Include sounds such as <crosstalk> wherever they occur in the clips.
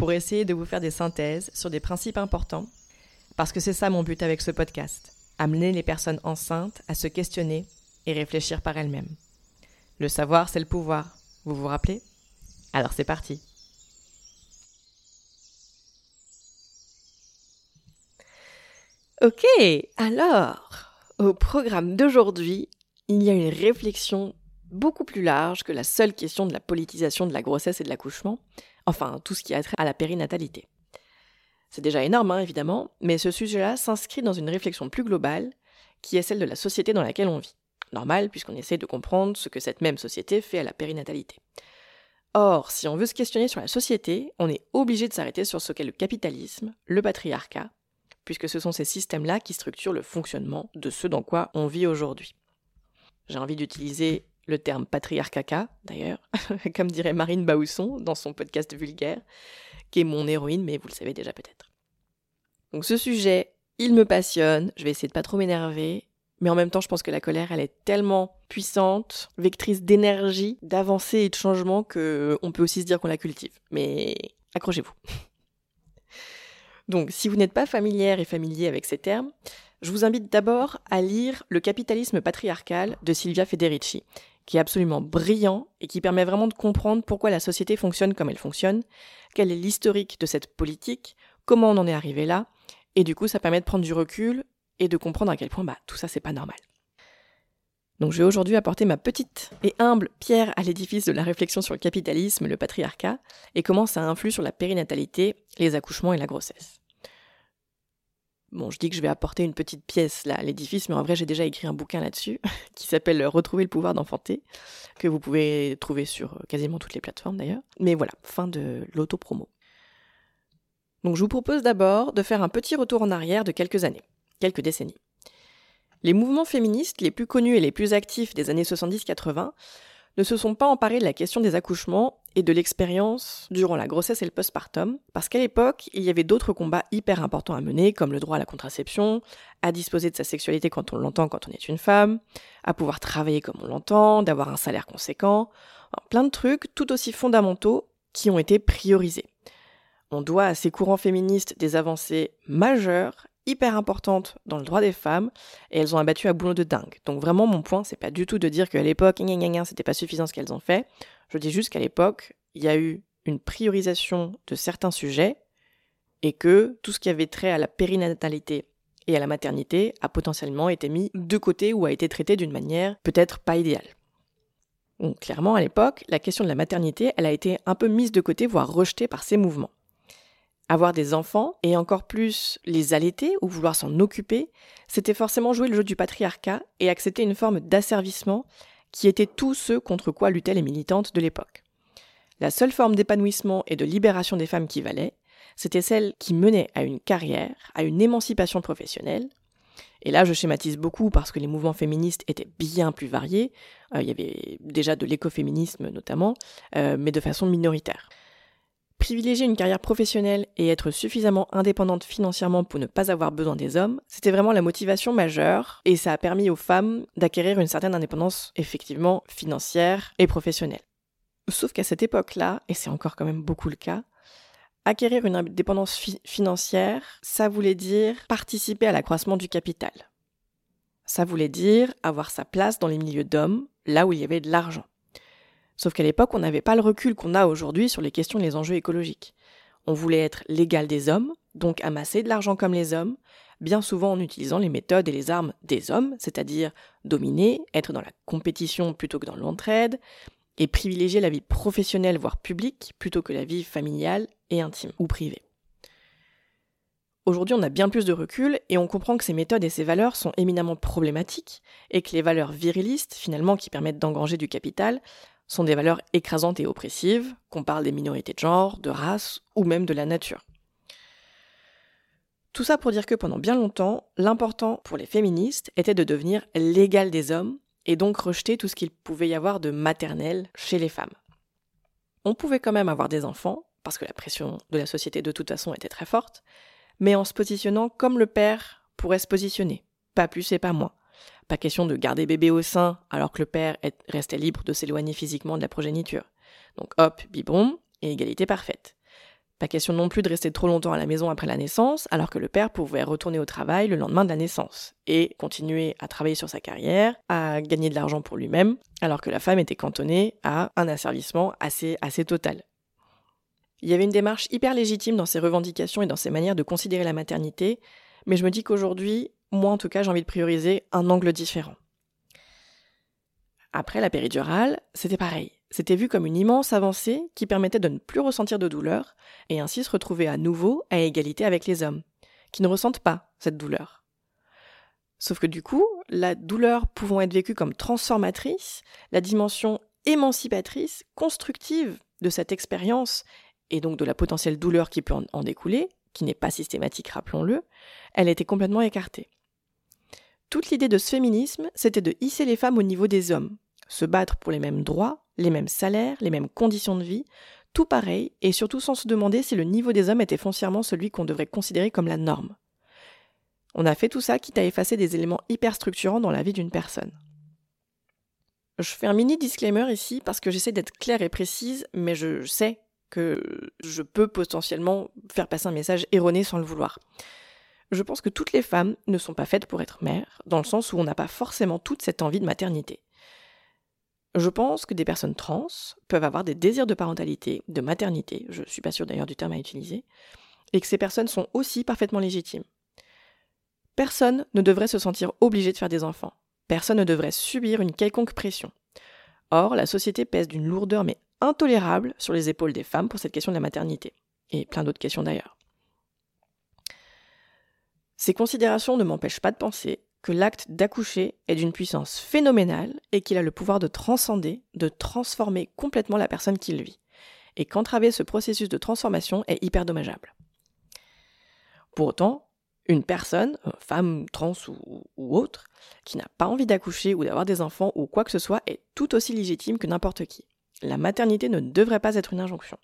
pour essayer de vous faire des synthèses sur des principes importants, parce que c'est ça mon but avec ce podcast, amener les personnes enceintes à se questionner et réfléchir par elles-mêmes. Le savoir, c'est le pouvoir, vous vous rappelez? Alors c'est parti. Ok, alors, au programme d'aujourd'hui, il y a une réflexion beaucoup plus large que la seule question de la politisation de la grossesse et de l'accouchement, enfin tout ce qui a trait à la périnatalité. C'est déjà énorme, hein, évidemment, mais ce sujet-là s'inscrit dans une réflexion plus globale, qui est celle de la société dans laquelle on vit. Normal, puisqu'on essaie de comprendre ce que cette même société fait à la périnatalité. Or, si on veut se questionner sur la société, on est obligé de s'arrêter sur ce qu'est le capitalisme, le patriarcat, puisque ce sont ces systèmes-là qui structurent le fonctionnement de ce dans quoi on vit aujourd'hui. J'ai envie d'utiliser le terme patriarcaca, d'ailleurs, <laughs> comme dirait Marine Baousson dans son podcast vulgaire, qui est mon héroïne, mais vous le savez déjà peut-être. Donc ce sujet, il me passionne, je vais essayer de pas trop m'énerver, mais en même temps, je pense que la colère, elle est tellement puissante, vectrice d'énergie, d'avancée et de changement que on peut aussi se dire qu'on la cultive. Mais accrochez-vous. <laughs> Donc, si vous n'êtes pas familière et familier avec ces termes, je vous invite d'abord à lire Le capitalisme patriarcal de Silvia Federici, qui est absolument brillant et qui permet vraiment de comprendre pourquoi la société fonctionne comme elle fonctionne, quel est l'historique de cette politique, comment on en est arrivé là, et du coup ça permet de prendre du recul et de comprendre à quel point bah, tout ça c'est pas normal. Donc je vais aujourd'hui apporter ma petite et humble pierre à l'édifice de la réflexion sur le capitalisme, le patriarcat, et comment ça influe sur la périnatalité, les accouchements et la grossesse. Bon, je dis que je vais apporter une petite pièce à l'édifice, mais en vrai, j'ai déjà écrit un bouquin là-dessus <laughs> qui s'appelle Retrouver le pouvoir d'enfanter, que vous pouvez trouver sur euh, quasiment toutes les plateformes d'ailleurs. Mais voilà, fin de l'auto-promo. Donc, je vous propose d'abord de faire un petit retour en arrière de quelques années, quelques décennies. Les mouvements féministes les plus connus et les plus actifs des années 70-80 ne se sont pas emparés de la question des accouchements et de l'expérience durant la grossesse et le postpartum, parce qu'à l'époque, il y avait d'autres combats hyper importants à mener, comme le droit à la contraception, à disposer de sa sexualité quand on l'entend quand on est une femme, à pouvoir travailler comme on l'entend, d'avoir un salaire conséquent, plein de trucs tout aussi fondamentaux qui ont été priorisés. On doit à ces courants féministes des avancées majeures hyper importantes dans le droit des femmes et elles ont abattu à boulot de dingue. Donc vraiment mon point c'est pas du tout de dire qu'à l'époque c'était pas suffisant ce qu'elles ont fait. Je dis juste qu'à l'époque, il y a eu une priorisation de certains sujets et que tout ce qui avait trait à la périnatalité et à la maternité a potentiellement été mis de côté ou a été traité d'une manière peut-être pas idéale. Donc clairement à l'époque, la question de la maternité, elle a été un peu mise de côté, voire rejetée par ces mouvements avoir des enfants, et encore plus les allaiter ou vouloir s'en occuper, c'était forcément jouer le jeu du patriarcat et accepter une forme d'asservissement qui était tout ce contre quoi luttaient les militantes de l'époque. La seule forme d'épanouissement et de libération des femmes qui valait, c'était celle qui menait à une carrière, à une émancipation professionnelle. Et là, je schématise beaucoup parce que les mouvements féministes étaient bien plus variés. Euh, il y avait déjà de l'écoféminisme notamment, euh, mais de façon minoritaire. Privilégier une carrière professionnelle et être suffisamment indépendante financièrement pour ne pas avoir besoin des hommes, c'était vraiment la motivation majeure et ça a permis aux femmes d'acquérir une certaine indépendance effectivement financière et professionnelle. Sauf qu'à cette époque-là, et c'est encore quand même beaucoup le cas, acquérir une indépendance financière, ça voulait dire participer à l'accroissement du capital. Ça voulait dire avoir sa place dans les milieux d'hommes, là où il y avait de l'argent. Sauf qu'à l'époque, on n'avait pas le recul qu'on a aujourd'hui sur les questions et les enjeux écologiques. On voulait être l'égal des hommes, donc amasser de l'argent comme les hommes, bien souvent en utilisant les méthodes et les armes des hommes, c'est-à-dire dominer, être dans la compétition plutôt que dans l'entraide, et privilégier la vie professionnelle voire publique plutôt que la vie familiale et intime ou privée. Aujourd'hui, on a bien plus de recul et on comprend que ces méthodes et ces valeurs sont éminemment problématiques et que les valeurs virilistes, finalement, qui permettent d'engranger du capital, sont des valeurs écrasantes et oppressives, qu'on parle des minorités de genre, de race ou même de la nature. Tout ça pour dire que pendant bien longtemps, l'important pour les féministes était de devenir l'égal des hommes et donc rejeter tout ce qu'il pouvait y avoir de maternel chez les femmes. On pouvait quand même avoir des enfants, parce que la pression de la société de toute façon était très forte, mais en se positionnant comme le père pourrait se positionner, pas plus et pas moins. Pas question de garder bébé au sein alors que le père restait libre de s'éloigner physiquement de la progéniture. Donc hop, biberon, et égalité parfaite. Pas question non plus de rester trop longtemps à la maison après la naissance, alors que le père pouvait retourner au travail le lendemain de la naissance, et continuer à travailler sur sa carrière, à gagner de l'argent pour lui-même, alors que la femme était cantonnée à un asservissement assez, assez total. Il y avait une démarche hyper légitime dans ses revendications et dans ses manières de considérer la maternité, mais je me dis qu'aujourd'hui, moi en tout cas, j'ai envie de prioriser un angle différent. Après la péridurale, c'était pareil c'était vu comme une immense avancée qui permettait de ne plus ressentir de douleur et ainsi se retrouver à nouveau à égalité avec les hommes, qui ne ressentent pas cette douleur. Sauf que du coup, la douleur pouvant être vécue comme transformatrice, la dimension émancipatrice, constructive de cette expérience et donc de la potentielle douleur qui peut en découler, qui n'est pas systématique, rappelons-le, elle était complètement écartée. Toute l'idée de ce féminisme, c'était de hisser les femmes au niveau des hommes, se battre pour les mêmes droits, les mêmes salaires, les mêmes conditions de vie, tout pareil, et surtout sans se demander si le niveau des hommes était foncièrement celui qu'on devrait considérer comme la norme. On a fait tout ça quitte à effacer des éléments hyper structurants dans la vie d'une personne. Je fais un mini disclaimer ici parce que j'essaie d'être claire et précise, mais je sais que je peux potentiellement faire passer un message erroné sans le vouloir. Je pense que toutes les femmes ne sont pas faites pour être mères, dans le sens où on n'a pas forcément toute cette envie de maternité. Je pense que des personnes trans peuvent avoir des désirs de parentalité, de maternité, je ne suis pas sûre d'ailleurs du terme à utiliser, et que ces personnes sont aussi parfaitement légitimes. Personne ne devrait se sentir obligé de faire des enfants. Personne ne devrait subir une quelconque pression. Or, la société pèse d'une lourdeur mais intolérable sur les épaules des femmes pour cette question de la maternité, et plein d'autres questions d'ailleurs. Ces considérations ne m'empêchent pas de penser que l'acte d'accoucher est d'une puissance phénoménale et qu'il a le pouvoir de transcender, de transformer complètement la personne qui le vit, et qu'entraver ce processus de transformation est hyper dommageable. Pour autant, une personne, euh, femme, trans ou, ou autre, qui n'a pas envie d'accoucher ou d'avoir des enfants ou quoi que ce soit est tout aussi légitime que n'importe qui. La maternité ne devrait pas être une injonction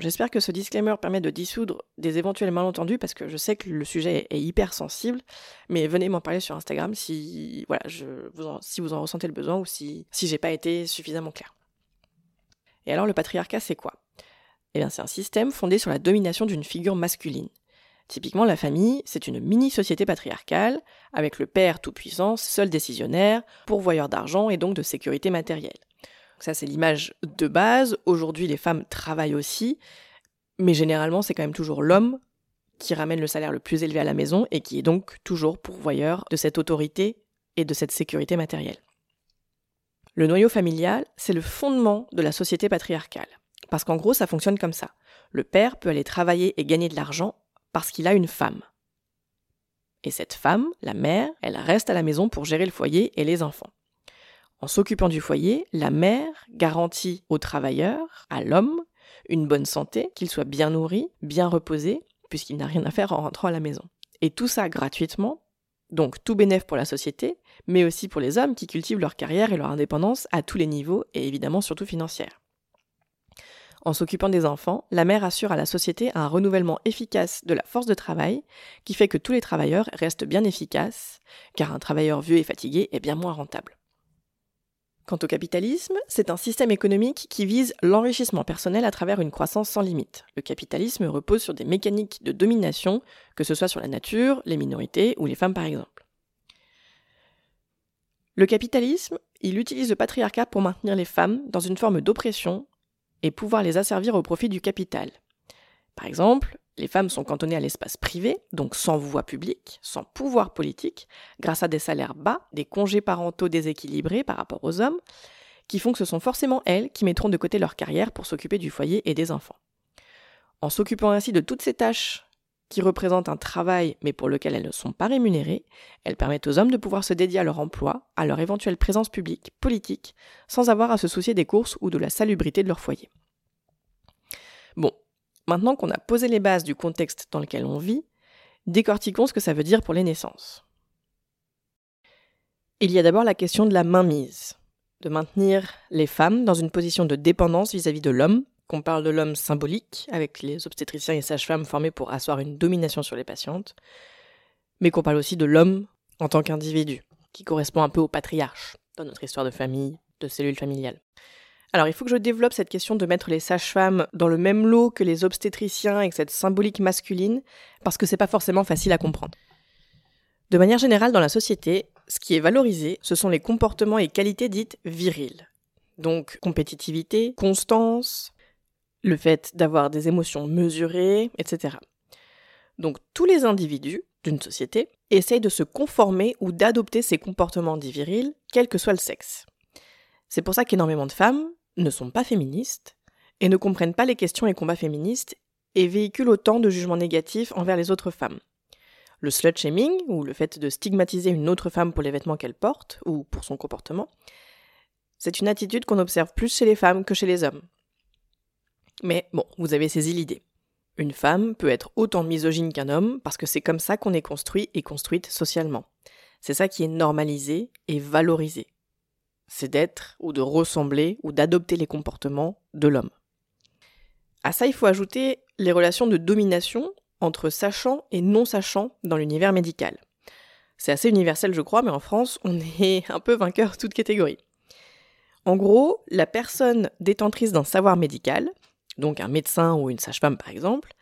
j'espère que ce disclaimer permet de dissoudre des éventuels malentendus parce que je sais que le sujet est, hyper sensible, mais venez m'en parler sur Instagram si, vous en ressentez le besoin ou si, si j'ai pas été suffisamment clair. Et alors, le patriarcat, c'est quoi? Eh bien, c'est un système fondé sur la domination d'une figure masculine. Typiquement, la famille, c'est une mini-société patriarcale, avec le père tout-puissant, seul décisionnaire, pourvoyeur d'argent et donc de sécurité matérielle ça, c'est l'image de base. Aujourd'hui, les femmes travaillent aussi, mais généralement, c'est quand même toujours l'homme qui ramène le salaire le plus élevé à la maison et qui est donc toujours pourvoyeur de cette autorité et de cette sécurité matérielle. Le noyau familial, c'est le fondement de la société patriarcale. Parce qu'en gros, ça fonctionne comme ça. Le père peut aller travailler et gagner de l'argent parce qu'il a une femme. Et cette femme, la mère, elle reste à la maison pour gérer le foyer et les enfants. En s'occupant du foyer, la mère garantit au travailleur, à l'homme, une bonne santé, qu'il soit bien nourri, bien reposé, puisqu'il n'a rien à faire en rentrant à la maison. Et tout ça gratuitement, donc tout bénéf pour la société, mais aussi pour les hommes qui cultivent leur carrière et leur indépendance à tous les niveaux, et évidemment surtout financière. En s'occupant des enfants, la mère assure à la société un renouvellement efficace de la force de travail qui fait que tous les travailleurs restent bien efficaces, car un travailleur vieux et fatigué est bien moins rentable. Quant au capitalisme, c'est un système économique qui vise l'enrichissement personnel à travers une croissance sans limite. Le capitalisme repose sur des mécaniques de domination, que ce soit sur la nature, les minorités ou les femmes par exemple. Le capitalisme, il utilise le patriarcat pour maintenir les femmes dans une forme d'oppression et pouvoir les asservir au profit du capital. Par exemple, les femmes sont cantonnées à l'espace privé, donc sans voix publique, sans pouvoir politique, grâce à des salaires bas, des congés parentaux déséquilibrés par rapport aux hommes, qui font que ce sont forcément elles qui mettront de côté leur carrière pour s'occuper du foyer et des enfants. En s'occupant ainsi de toutes ces tâches qui représentent un travail mais pour lequel elles ne sont pas rémunérées, elles permettent aux hommes de pouvoir se dédier à leur emploi, à leur éventuelle présence publique, politique, sans avoir à se soucier des courses ou de la salubrité de leur foyer. Bon, Maintenant qu'on a posé les bases du contexte dans lequel on vit, Décortiquons ce que ça veut dire pour les naissances. Il y a d'abord la question de la mainmise, de maintenir les femmes dans une position de dépendance vis-à-vis de l'homme, qu'on parle de l'homme symbolique, avec les obstétriciens et sages-femmes formés pour asseoir une domination sur les patientes, mais qu'on parle aussi de l'homme en tant qu'individu, qui correspond un peu au patriarche dans notre histoire de famille, de cellule familiale. Alors il faut que je développe cette question de mettre les sages-femmes dans le même lot que les obstétriciens avec cette symbolique masculine, parce que c'est pas forcément facile à comprendre. De manière générale, dans la société, ce qui est valorisé, ce sont les comportements et qualités dites viriles. Donc compétitivité, constance, le fait d'avoir des émotions mesurées, etc. Donc tous les individus d'une société essayent de se conformer ou d'adopter ces comportements dits virils, quel que soit le sexe. C'est pour ça qu'énormément de femmes ne sont pas féministes et ne comprennent pas les questions et combats féministes et véhiculent autant de jugements négatifs envers les autres femmes. Le slut-shaming, ou le fait de stigmatiser une autre femme pour les vêtements qu'elle porte, ou pour son comportement, c'est une attitude qu'on observe plus chez les femmes que chez les hommes. Mais bon, vous avez saisi l'idée. Une femme peut être autant misogyne qu'un homme parce que c'est comme ça qu'on est construit et construite socialement. C'est ça qui est normalisé et valorisé. C'est d'être ou de ressembler ou d'adopter les comportements de l'homme. À ça, il faut ajouter les relations de domination entre sachant et non sachant dans l'univers médical. C'est assez universel, je crois, mais en France, on <laughs> est un peu vainqueur toute catégorie. En gros, la personne détentrice d'un savoir médical, donc un médecin ou une sage-femme par exemple,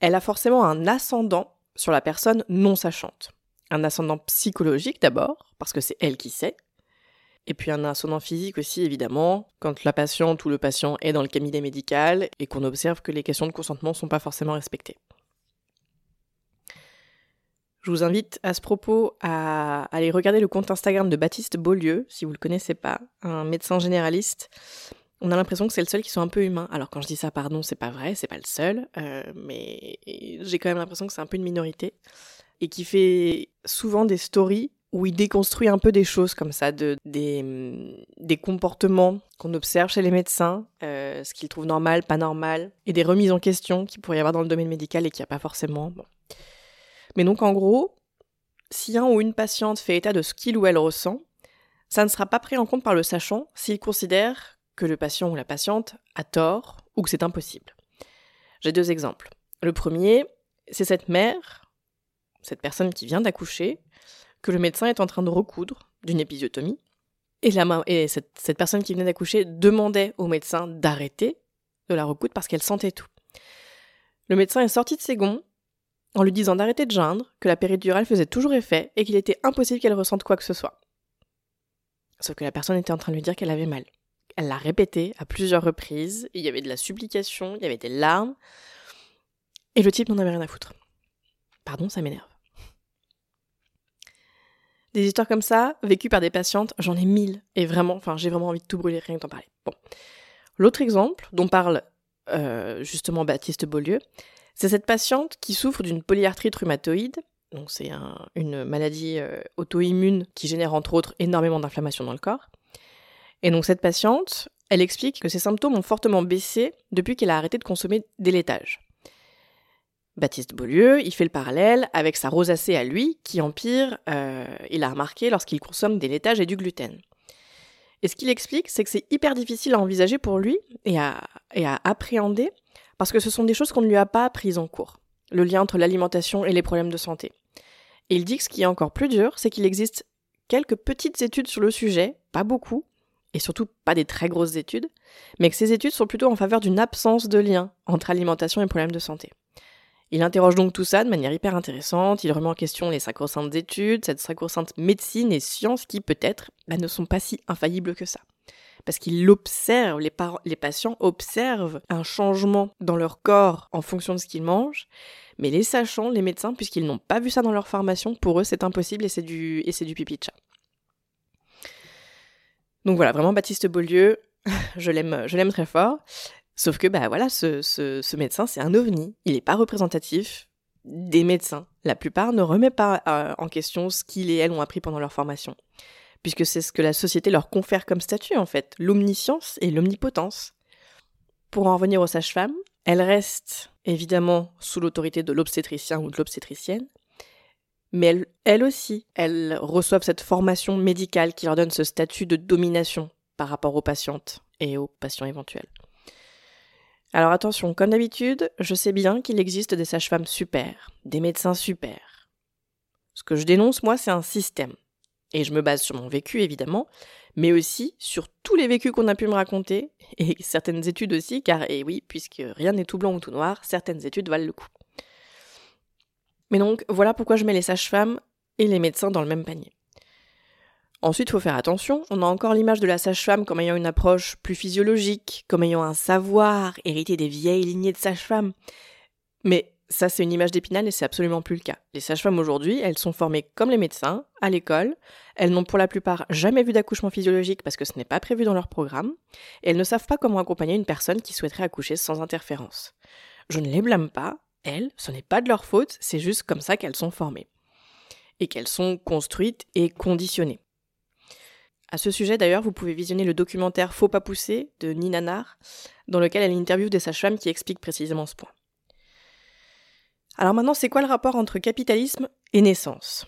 elle a forcément un ascendant sur la personne non sachante. Un ascendant psychologique d'abord, parce que c'est elle qui sait, et puis un ascendant physique aussi, évidemment, quand la patiente ou le patient est dans le cabinet médical et qu'on observe que les questions de consentement ne sont pas forcément respectées. Je vous invite à ce propos à aller regarder le compte Instagram de Baptiste Beaulieu, si vous ne le connaissez pas, un médecin généraliste. On a l'impression que c'est le seul qui soit un peu humain. Alors quand je dis ça, pardon, c'est pas vrai, c'est pas le seul, euh, mais j'ai quand même l'impression que c'est un peu une minorité et qui fait souvent des stories où il déconstruit un peu des choses comme ça, de, des, des comportements qu'on observe chez les médecins, euh, ce qu'ils trouvent normal, pas normal, et des remises en question qu'il pourrait y avoir dans le domaine médical et qu'il n'y a pas forcément. Mais donc en gros, si un ou une patiente fait état de ce qu'il ou elle ressent, ça ne sera pas pris en compte par le sachant s'il considère que le patient ou la patiente a tort ou que c'est impossible. J'ai deux exemples. Le premier, c'est cette mère, cette personne qui vient d'accoucher, que le médecin est en train de recoudre d'une épisiotomie, et, cette, cette personne qui venait d'accoucher demandait au médecin d'arrêter de la recoudre parce qu'elle sentait tout. Le médecin est sorti de ses gonds en lui disant d'arrêter de geindre, que la péridurale faisait toujours effet et qu'il était impossible qu'elle ressente quoi que ce soit. Sauf que la personne était en train de lui dire qu'elle avait mal. Elle l'a répété à plusieurs reprises, il y avait de la supplication, il y avait des larmes, et le type n'en avait rien à foutre. Pardon, ça m'énerve. Des histoires comme ça, vécues par des patientes, j'en ai mille, et vraiment, enfin, j'ai vraiment envie de tout brûler, rien que d'en parler. Bon. L'autre exemple, dont parle euh, justement Baptiste Beaulieu, c'est cette patiente qui souffre d'une polyarthrite rhumatoïde, donc c'est une maladie euh, auto-immune qui génère entre autres énormément d'inflammation dans le corps. Et donc cette patiente, elle explique que ses symptômes ont fortement baissé depuis qu'elle a arrêté de consommer des laitages. Baptiste Beaulieu, il fait le parallèle avec sa rosacée à lui, qui empire, euh, il a remarqué, lorsqu'il consomme des laitages et du gluten. Et ce qu'il explique, c'est que c'est hyper difficile à envisager pour lui et à, appréhender parce que ce sont des choses qu'on ne lui a pas apprises en cours, le lien entre l'alimentation et les problèmes de santé. Et il dit que ce qui est encore plus dur, c'est qu'il existe quelques petites études sur le sujet, pas beaucoup, et surtout pas des très grosses études, mais que ces études sont plutôt en faveur d'une absence de lien entre alimentation et problèmes de santé. Il interroge donc tout ça de manière hyper intéressante, il remet en question les sacro-saintes études, cette sacro-sainte médecine et science qui peut-être bah, ne sont pas si infaillibles que ça parce qu'ils l'observent, les, patients observent un changement dans leur corps en fonction de ce qu'ils mangent, mais les sachants, les médecins, puisqu'ils n'ont pas vu ça dans leur formation, pour eux c'est impossible et c'est du, pipi de chat. Donc voilà, vraiment Baptiste Beaulieu, <laughs> je l'aime très fort. Sauf que bah voilà, ce, ce, médecin c'est un ovni, il n'est pas représentatif des médecins. La plupart ne remettent pas euh, en question ce qu'ils et elles ont appris pendant leur formation puisque c'est ce que la société leur confère comme statut en fait, l'omniscience et l'omnipotence. Pour en revenir aux sages-femmes, elles restent évidemment sous l'autorité de l'obstétricien ou de l'obstétricienne, mais elles, aussi, elles reçoivent cette formation médicale qui leur donne ce statut de domination par rapport aux patientes et aux patients éventuels. Alors attention, comme d'habitude, je sais bien qu'il existe des sages-femmes super, des médecins super. Ce que je dénonce, moi, c'est un système. Et je me base sur mon vécu, évidemment, mais aussi sur tous les vécus qu'on a pu me raconter, <laughs> et certaines études aussi, car, et oui, puisque rien n'est tout blanc ou tout noir, certaines études valent le coup. Mais donc, voilà pourquoi je mets les sages-femmes et les médecins dans le même panier. Ensuite, il faut faire attention, on a encore l'image de la sage-femme comme ayant une approche plus physiologique, comme ayant un savoir hérité des vieilles lignées de sages-femmes. Mais ça, c'est une image d'épinal et c'est absolument plus le cas. Les sages-femmes aujourd'hui, elles sont formées comme les médecins, à l'école. Elles n'ont pour la plupart jamais vu d'accouchement physiologique parce que ce n'est pas prévu dans leur programme. Et elles ne savent pas comment accompagner une personne qui souhaiterait accoucher sans interférence. Je ne les blâme pas, elles, ce n'est pas de leur faute, c'est juste comme ça qu'elles sont formées. Et qu'elles sont construites et conditionnées. À ce sujet, d'ailleurs, vous pouvez visionner le documentaire Faut pas pousser de Nina Nar, dans lequel elle interviewe des sages-femmes qui expliquent précisément ce point. Alors maintenant, c'est quoi le rapport entre capitalisme et naissance?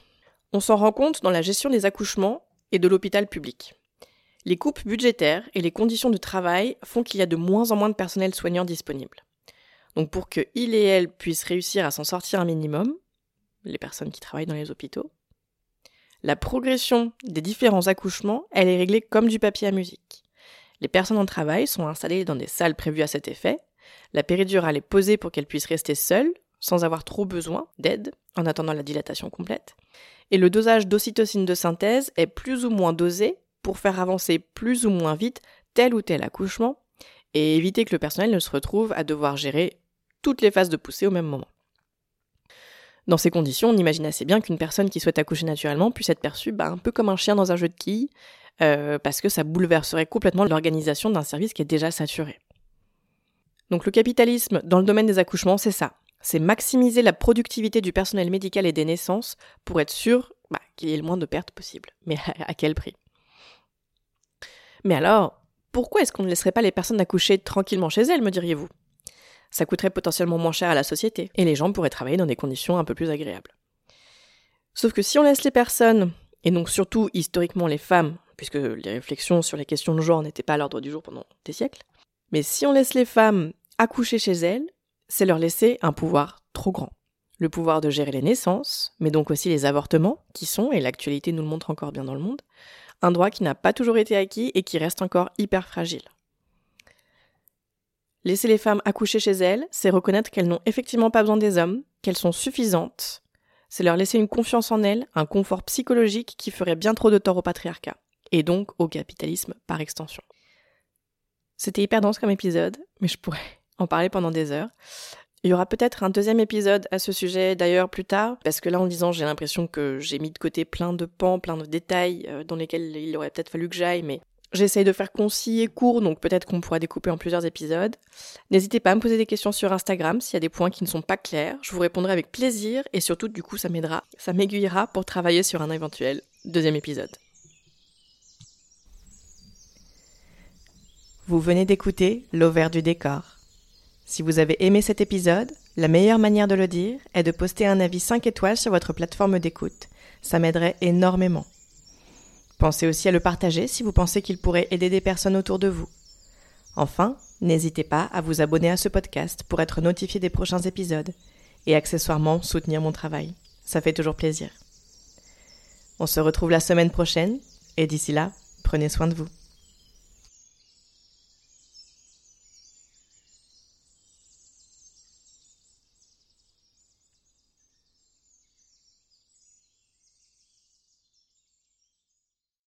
On s'en rend compte dans la gestion des accouchements et de l'hôpital public. Les coupes budgétaires et les conditions de travail font qu'il y a de moins en moins de personnel soignant disponible. Donc pour que il et elle puissent réussir à s'en sortir un minimum, les personnes qui travaillent dans les hôpitaux, la progression des différents accouchements, elle est réglée comme du papier à musique. Les personnes en travail sont installées dans des salles prévues à cet effet, la péridurale est posée pour qu'elle puisse rester seule, sans avoir trop besoin d'aide, en attendant la dilatation complète, et le dosage d'ocytocine de synthèse est plus ou moins dosé pour faire avancer plus ou moins vite tel ou tel accouchement, et éviter que le personnel ne se retrouve à devoir gérer toutes les phases de poussée au même moment. Dans ces conditions, on imagine assez bien qu'une personne qui souhaite accoucher naturellement puisse être perçue bah, un peu comme un chien dans un jeu de quilles, euh, parce que ça bouleverserait complètement l'organisation d'un service qui est déjà saturé. Donc le capitalisme dans le domaine des accouchements, c'est ça. C'est maximiser la productivité du personnel médical et des naissances pour être sûr bah, qu'il y ait le moins de pertes possible. Mais à quel prix? Mais alors, pourquoi est-ce qu'on ne laisserait pas les personnes accoucher tranquillement chez elles, me diriez-vous? Ça coûterait potentiellement moins cher à la société, et les gens pourraient travailler dans des conditions un peu plus agréables. Sauf que si on laisse les personnes, et donc surtout historiquement les femmes, puisque les réflexions sur les questions de genre n'étaient pas à l'ordre du jour pendant des siècles, mais si on laisse les femmes accoucher chez elles, c'est leur laisser un pouvoir trop grand. Le pouvoir de gérer les naissances, mais donc aussi les avortements, qui sont, et l'actualité nous le montre encore bien dans le monde, un droit qui n'a pas toujours été acquis et qui reste encore hyper fragile. Laisser les femmes accoucher chez elles, c'est reconnaître qu'elles n'ont effectivement pas besoin des hommes, qu'elles sont suffisantes. C'est leur laisser une confiance en elles, un confort psychologique qui ferait bien trop de tort au patriarcat, et donc au capitalisme par extension. C'était hyper dense comme épisode, mais je pourrais <laughs> en parler pendant des heures. Il y aura peut-être un deuxième épisode à ce sujet d'ailleurs plus tard, parce que là en disant j'ai l'impression que j'ai mis de côté plein de pans, plein de détails euh, dans lesquels il aurait peut-être fallu que j'aille, mais J'essaye de faire concis et court, donc peut-être qu'on pourra découper en plusieurs épisodes. N'hésitez pas à me poser des questions sur Instagram s'il y a des points qui ne sont pas clairs. Je vous répondrai avec plaisir et surtout, du coup, ça m'aidera, ça m'aiguillera pour travailler sur un éventuel deuxième épisode. Vous venez d'écouter L'Auvert du décor. Si vous avez aimé cet épisode, la meilleure manière de le dire est de poster un avis 5 étoiles sur votre plateforme d'écoute. Ça m'aiderait énormément. Pensez aussi à le partager si vous pensez qu'il pourrait aider des personnes autour de vous. Enfin, n'hésitez pas à vous abonner à ce podcast pour être notifié des prochains épisodes et accessoirement soutenir mon travail. Ça fait toujours plaisir. On se retrouve la semaine prochaine et d'ici là, prenez soin de vous.